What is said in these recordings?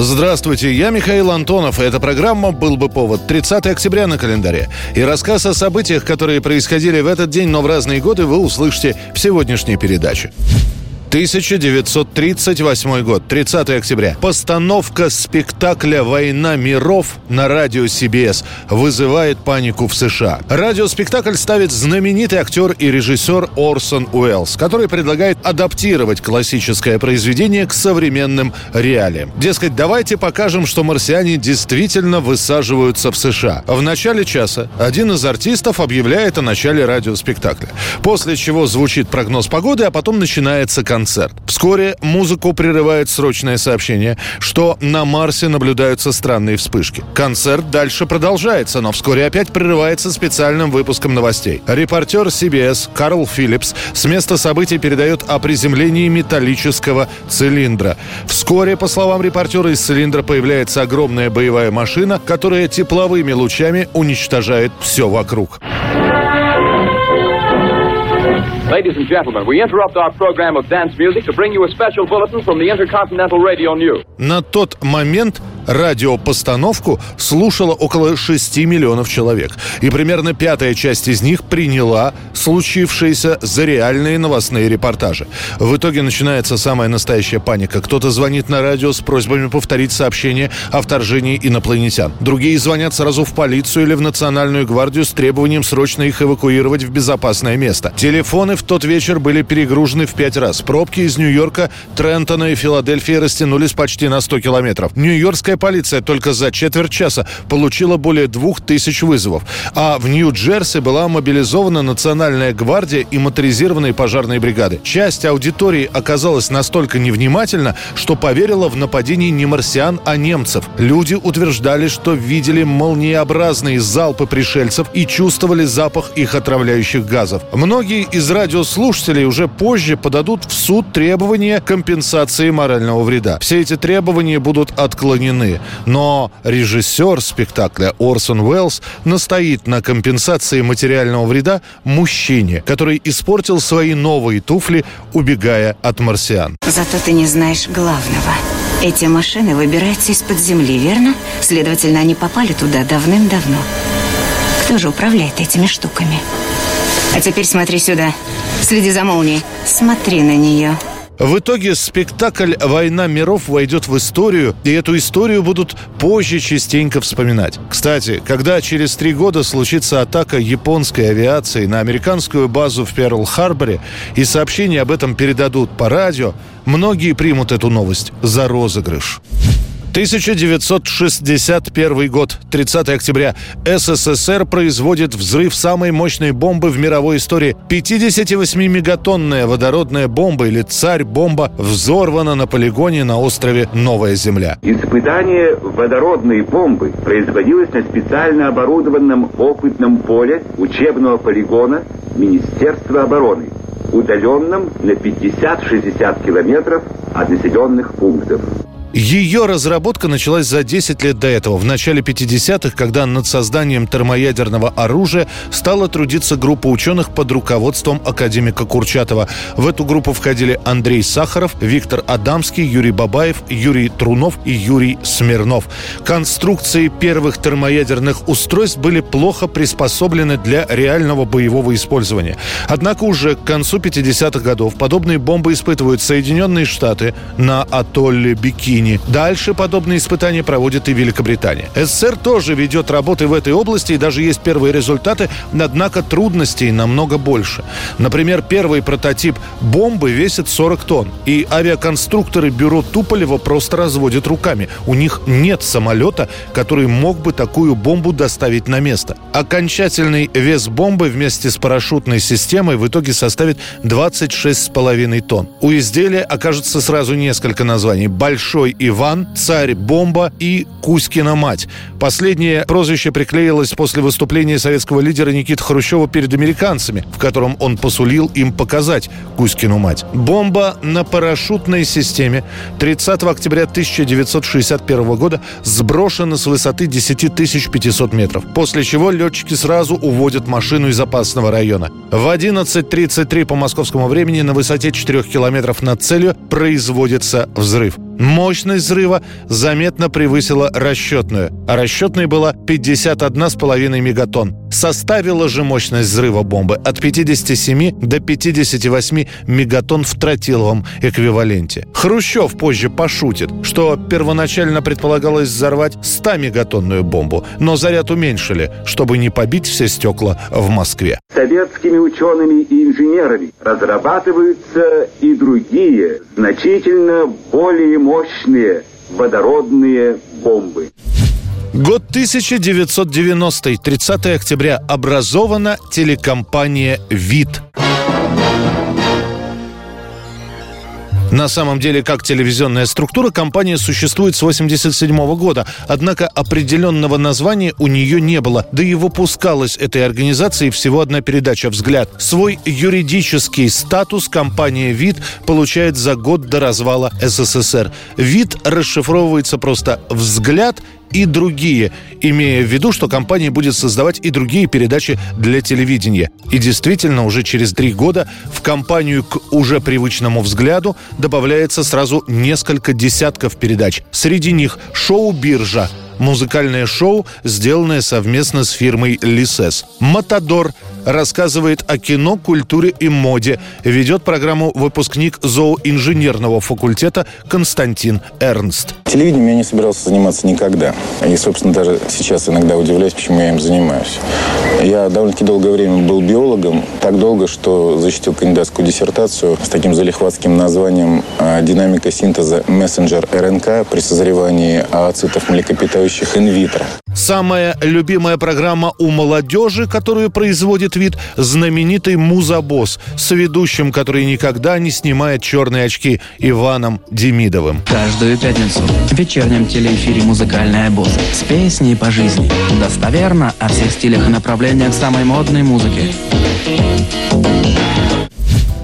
Здравствуйте, я Михаил Антонов, и эта программа «Был бы повод» 30 октября на календаре. И рассказ о событиях, которые происходили в этот день, но в разные годы, вы услышите в сегодняшней передаче. 1938 год, 30 октября. Постановка спектакля «Война миров» на радио CBS вызывает панику в США. Радиоспектакль ставит знаменитый актер и режиссер Орсон Уэллс, который предлагает адаптировать классическое произведение к современным реалиям. Дескать, давайте покажем, что марсиане действительно высаживаются в США. В начале часа один из артистов объявляет о начале радиоспектакля. После чего звучит прогноз погоды, а потом начинается концерт концерт. Вскоре музыку прерывает срочное сообщение, что на Марсе наблюдаются странные вспышки. Концерт дальше продолжается, но вскоре опять прерывается специальным выпуском новостей. Репортер CBS Карл Филлипс с места событий передает о приземлении металлического цилиндра. Вскоре, по словам репортера, из цилиндра появляется огромная боевая машина, которая тепловыми лучами уничтожает все вокруг. Ladies and gentlemen, we interrupt our program of dance music to bring you a special bulletin from the Intercontinental Radio News. На тот момент радиопостановку слушало около 6 миллионов человек. И примерно пятая часть из них приняла случившееся за реальные новостные репортажи. В итоге начинается самая настоящая паника. Кто-то звонит на радио с просьбами повторить сообщение о вторжении инопланетян. Другие звонят сразу в полицию или в Национальную гвардию с требованием срочно их эвакуировать в безопасное место. Телефоны в тот вечер были перегружены в пять раз. Пробки из Нью-Йорка, Трентона и Филадельфии растянулись почти на 100 километров. Нью-Йоркская полиция только за четверть часа получила более двух тысяч вызовов. А в Нью-Джерси была мобилизована Национальная гвардия и моторизированные пожарные бригады. Часть аудитории оказалась настолько невнимательна, что поверила в нападение не марсиан, а немцев. Люди утверждали, что видели молниеобразные залпы пришельцев и чувствовали запах их отравляющих газов. Многие из радиослушателей уже позже подадут в суд требования компенсации морального вреда. Все эти требования будут отклонены стороны. Но режиссер спектакля Орсон Уэллс настоит на компенсации материального вреда мужчине, который испортил свои новые туфли, убегая от марсиан. Зато ты не знаешь главного. Эти машины выбираются из-под земли, верно? Следовательно, они попали туда давным-давно. Кто же управляет этими штуками? А теперь смотри сюда. Следи за молнией. Смотри на нее. В итоге спектакль «Война миров» войдет в историю, и эту историю будут позже частенько вспоминать. Кстати, когда через три года случится атака японской авиации на американскую базу в Перл-Харборе, и сообщения об этом передадут по радио, многие примут эту новость за розыгрыш. 1961 год, 30 октября. СССР производит взрыв самой мощной бомбы в мировой истории. 58-мегатонная водородная бомба или царь-бомба взорвана на полигоне на острове Новая Земля. Испытание водородной бомбы производилось на специально оборудованном опытном поле учебного полигона Министерства обороны, удаленном на 50-60 километров от населенных пунктов. Ее разработка началась за 10 лет до этого, в начале 50-х, когда над созданием термоядерного оружия стала трудиться группа ученых под руководством академика Курчатова. В эту группу входили Андрей Сахаров, Виктор Адамский, Юрий Бабаев, Юрий Трунов и Юрий Смирнов. Конструкции первых термоядерных устройств были плохо приспособлены для реального боевого использования. Однако уже к концу 50-х годов подобные бомбы испытывают Соединенные Штаты на атолле Бикини Бикини. Дальше подобные испытания проводит и Великобритания. СССР тоже ведет работы в этой области, и даже есть первые результаты, однако трудностей намного больше. Например, первый прототип бомбы весит 40 тонн, и авиаконструкторы бюро Туполева просто разводят руками. У них нет самолета, который мог бы такую бомбу доставить на место. Окончательный вес бомбы вместе с парашютной системой в итоге составит 26,5 тонн. У изделия окажется сразу несколько названий. Большой Святой Иван, Царь Бомба и Кузькина мать. Последнее прозвище приклеилось после выступления советского лидера Никиты Хрущева перед американцами, в котором он посулил им показать Кузькину мать. Бомба на парашютной системе 30 октября 1961 года сброшена с высоты 10 500 метров, после чего летчики сразу уводят машину из опасного района. В 11.33 по московскому времени на высоте 4 километров над целью производится взрыв. Мощность взрыва заметно превысила расчетную, а расчетной была 51,5 мегатонн. Составила же мощность взрыва бомбы от 57 до 58 мегатонн в тротиловом эквиваленте. Хрущев позже пошутит, что первоначально предполагалось взорвать 100-мегатонную бомбу, но заряд уменьшили, чтобы не побить все стекла в Москве. Советскими учеными и инженерами разрабатываются и другие, значительно более мощные водородные бомбы. Год 1990, 30 октября. Образована телекомпания «Вид». На самом деле, как телевизионная структура, компания существует с 1987 года, однако определенного названия у нее не было, да и выпускалась этой организацией всего одна передача «Взгляд». Свой юридический статус компания «Вид» получает за год до развала СССР. «Вид» расшифровывается просто «Взгляд» и другие, имея в виду, что компания будет создавать и другие передачи для телевидения. И действительно, уже через три года в компанию к уже привычному взгляду добавляется сразу несколько десятков передач. Среди них шоу «Биржа», музыкальное шоу, сделанное совместно с фирмой «Лисес». «Матадор» рассказывает о кино, культуре и моде. Ведет программу выпускник зооинженерного факультета Константин Эрнст. Телевидением я не собирался заниматься никогда. И, собственно, даже сейчас иногда удивляюсь, почему я им занимаюсь. Я довольно-таки долгое время был биологом. Так долго, что защитил кандидатскую диссертацию с таким залихватским названием «Динамика синтеза мессенджер РНК при созревании ооцитов млекопитающих инвитро». Самая любимая программа у молодежи, которую производит вид, знаменитый Музабос с ведущим, который никогда не снимает черные очки, Иваном Демидовым. Каждую пятницу в вечернем телеэфире «Музыкальная босс» с песней по жизни. Достоверно о всех стилях и направлениях самой модной музыки.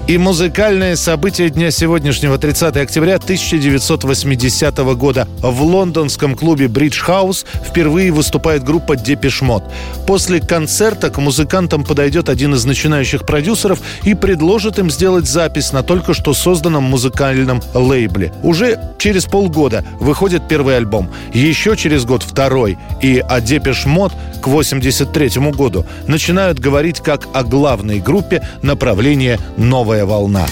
И музыкальное событие дня сегодняшнего 30 октября 1980 года. В лондонском клубе Бридж Хаус впервые выступает группа Депешмот. После концерта к музыкантам подойдет один из начинающих продюсеров и предложит им сделать запись на только что созданном музыкальном лейбле. Уже через полгода выходит первый альбом. Еще через год второй. И о Депешмот к 83 году начинают говорить как о главной группе направления «Новая волна».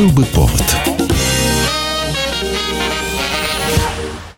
Был бы повод.